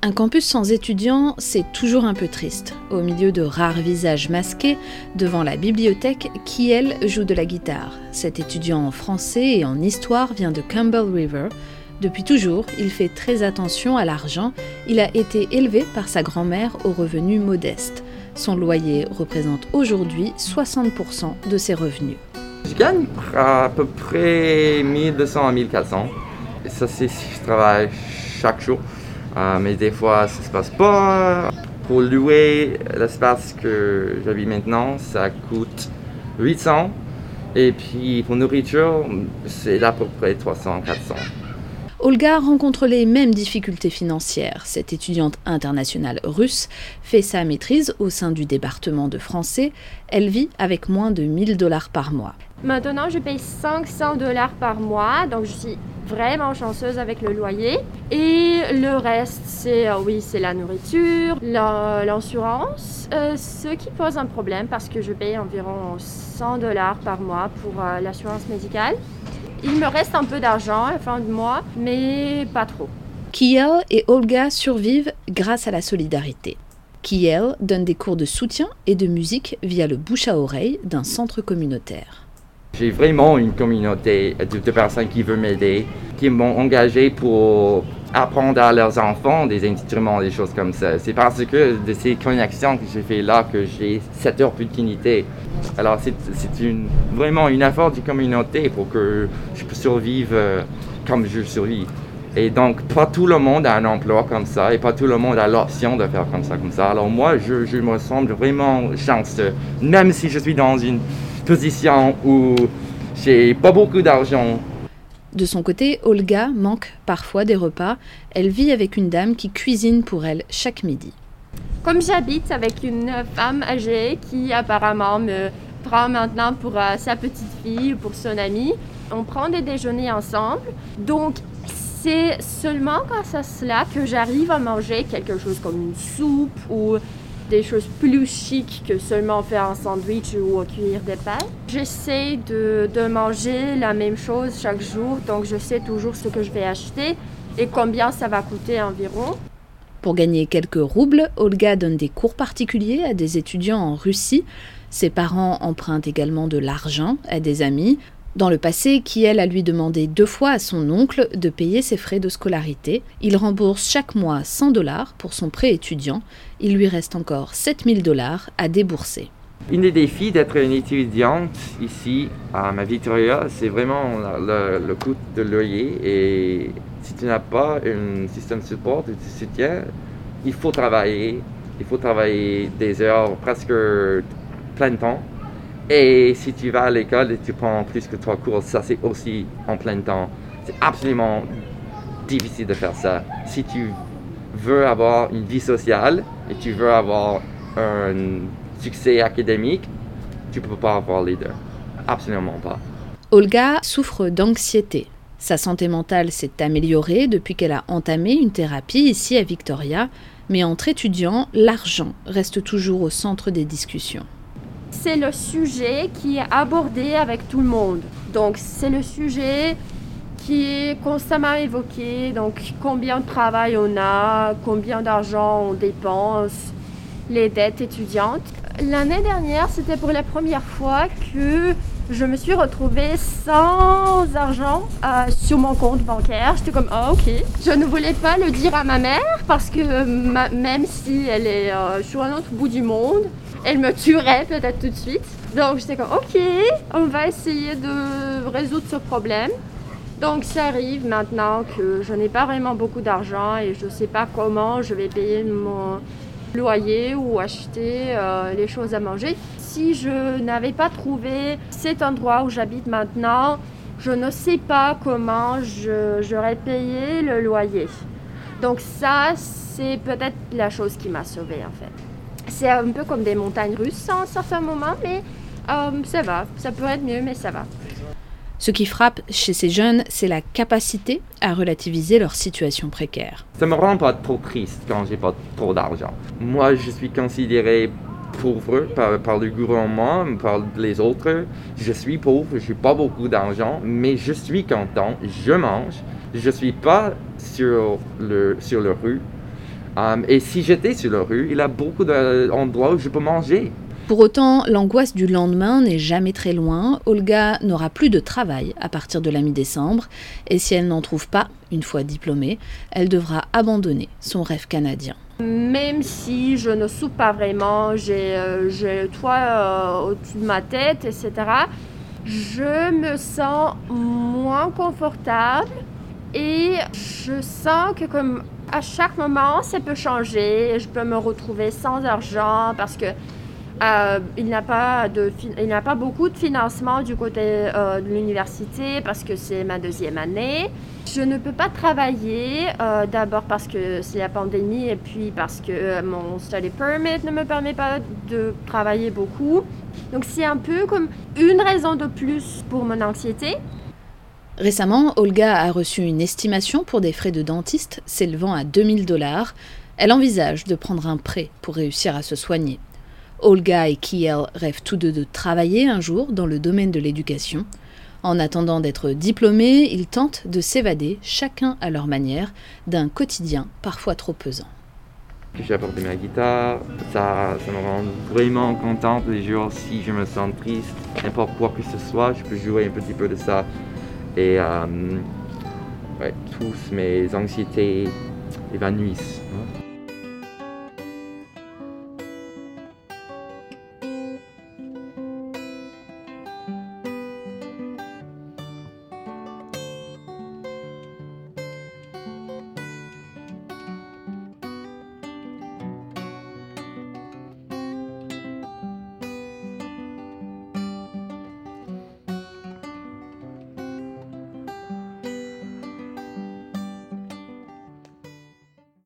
Un campus sans étudiants, c'est toujours un peu triste. Au milieu de rares visages masqués, devant la bibliothèque, qui elle joue de la guitare. Cet étudiant en français et en histoire vient de Campbell River. Depuis toujours, il fait très attention à l'argent. Il a été élevé par sa grand-mère aux revenus modestes. Son loyer représente aujourd'hui 60% de ses revenus. Je gagne à peu près 1200 à 1400. Et ça, c'est si je travaille chaque jour. Euh, mais des fois, ça se passe pas. Pour louer l'espace que j'habite maintenant, ça coûte 800. Et puis pour nourriture, c'est à peu près 300, 400. Olga rencontre les mêmes difficultés financières. Cette étudiante internationale russe fait sa maîtrise au sein du département de français. Elle vit avec moins de 1000 dollars par mois. Maintenant, je paye 500 dollars par mois, donc je suis vraiment chanceuse avec le loyer. Et le reste, c'est euh, oui, c'est la nourriture, l'assurance, euh, ce qui pose un problème parce que je paye environ 100 dollars par mois pour euh, l'assurance médicale. Il me reste un peu d'argent à la fin du mois, mais pas trop. Kiel et Olga survivent grâce à la solidarité. Kiel donne des cours de soutien et de musique via le bouche à oreille d'un centre communautaire. J'ai vraiment une communauté de, personnes qui veulent m'aider, qui m'ont engagé pour apprendre à leurs enfants des instruments, des choses comme ça. C'est parce que de ces connexions que j'ai fait là que j'ai cette opportunité. Alors c'est vraiment une effort de communauté pour que je puisse survivre euh, comme je survis. Et donc, pas tout le monde a un emploi comme ça et pas tout le monde a l'option de faire comme ça, comme ça. Alors moi, je, je me semble vraiment chanceux, même si je suis dans une position où j'ai pas beaucoup d'argent de son côté, Olga manque parfois des repas. Elle vit avec une dame qui cuisine pour elle chaque midi. Comme j'habite avec une femme âgée qui apparemment me prend maintenant pour euh, sa petite fille ou pour son amie, on prend des déjeuners ensemble. Donc c'est seulement grâce à cela que j'arrive à manger quelque chose comme une soupe ou des choses plus chics que seulement faire un sandwich ou cuire des pains. J'essaie de, de, manger la même chose chaque jour, donc je sais toujours ce que je vais acheter et combien ça va coûter environ. Pour gagner quelques roubles, Olga donne des cours particuliers à des étudiants en Russie. Ses parents empruntent également de l'argent à des amis. Dans le passé, Kiel a lui demandé deux fois à son oncle de payer ses frais de scolarité. Il rembourse chaque mois 100 dollars pour son prêt étudiant. Il lui reste encore 7000 dollars à débourser. Une des défis d'être une étudiante ici à ma Victoria, c'est vraiment le, coût de loyer. Et si tu n'as pas un système de support, de soutien, il faut travailler. Il faut travailler des heures presque plein temps et si tu vas à l'école et tu prends plus que trois cours, ça c'est aussi en plein temps. C'est absolument difficile de faire ça. Si tu veux avoir une vie sociale et tu veux avoir un succès académique, tu ne peux pas avoir les deux. Absolument pas. Olga souffre d'anxiété. Sa santé mentale s'est améliorée depuis qu'elle a entamé une thérapie ici à Victoria, mais entre étudiants, l'argent reste toujours au centre des discussions c'est le sujet qui est abordé avec tout le monde. Donc c'est le sujet qui est constamment évoqué. Donc combien de travail on a, combien d'argent on dépense, les dettes étudiantes. L'année dernière, c'était pour la première fois que je me suis retrouvée sans argent euh, sur mon compte bancaire. J'étais comme, ah ok. Je ne voulais pas le dire à ma mère parce que même si elle est euh, sur un autre bout du monde, elle me tuerait peut-être tout de suite. Donc j'étais comme, ok, on va essayer de résoudre ce problème. Donc ça arrive maintenant que je n'ai pas vraiment beaucoup d'argent et je ne sais pas comment je vais payer mon loyer ou acheter euh, les choses à manger. Si je n'avais pas trouvé cet endroit où j'habite maintenant, je ne sais pas comment j'aurais payé le loyer. Donc ça, c'est peut-être la chose qui m'a sauvée en fait c'est un peu comme des montagnes russes à un certain moment, mais euh, ça va. Ça pourrait être mieux, mais ça va. Ce qui frappe chez ces jeunes, c'est la capacité à relativiser leur situation précaire. Ça me rend pas trop triste quand j'ai pas trop d'argent. Moi, je suis considéré pauvre par, le gouvernement, par les autres. Je suis pauvre, je n'ai pas beaucoup d'argent, mais je suis content, je mange. Je ne suis pas sur le, sur le rue. Um, et si j'étais sur la rue, il y a beaucoup d'endroits où je peux manger. Pour autant, l'angoisse du lendemain n'est jamais très loin. Olga n'aura plus de travail à partir de la mi-décembre. Et si elle n'en trouve pas, une fois diplômée, elle devra abandonner son rêve canadien. Même si je ne soupe pas vraiment, j'ai euh, le toit euh, au-dessus de ma tête, etc., je me sens moins confortable et je sens que comme à chaque moment, ça peut changer. Je peux me retrouver sans argent parce que euh, il n'y a, pas pas beaucoup de financement du côté euh, de l'université parce que c'est ma deuxième année. Je ne peux pas travailler, euh, d'abord parce que c'est la pandémie et puis parce que mon study permit ne me permet pas de travailler beaucoup. Donc c'est un peu comme une raison de plus pour mon anxiété. Récemment, Olga a reçu une estimation pour des frais de dentiste s'élevant à 2000 dollars. Elle envisage de prendre un prêt pour réussir à se soigner. Olga et Kiel rêvent tous deux de travailler un jour dans le domaine de l'éducation. En attendant d'être diplômés, ils tentent de s'évader, chacun à leur manière, d'un quotidien parfois trop pesant. J'ai apporté ma guitare, ça, me rend vraiment contente les jours si je me sens triste, n'importe quoi que ce soit, je peux jouer un petit peu de ça et euh, tous mes anxiétés évanouissent. Hein.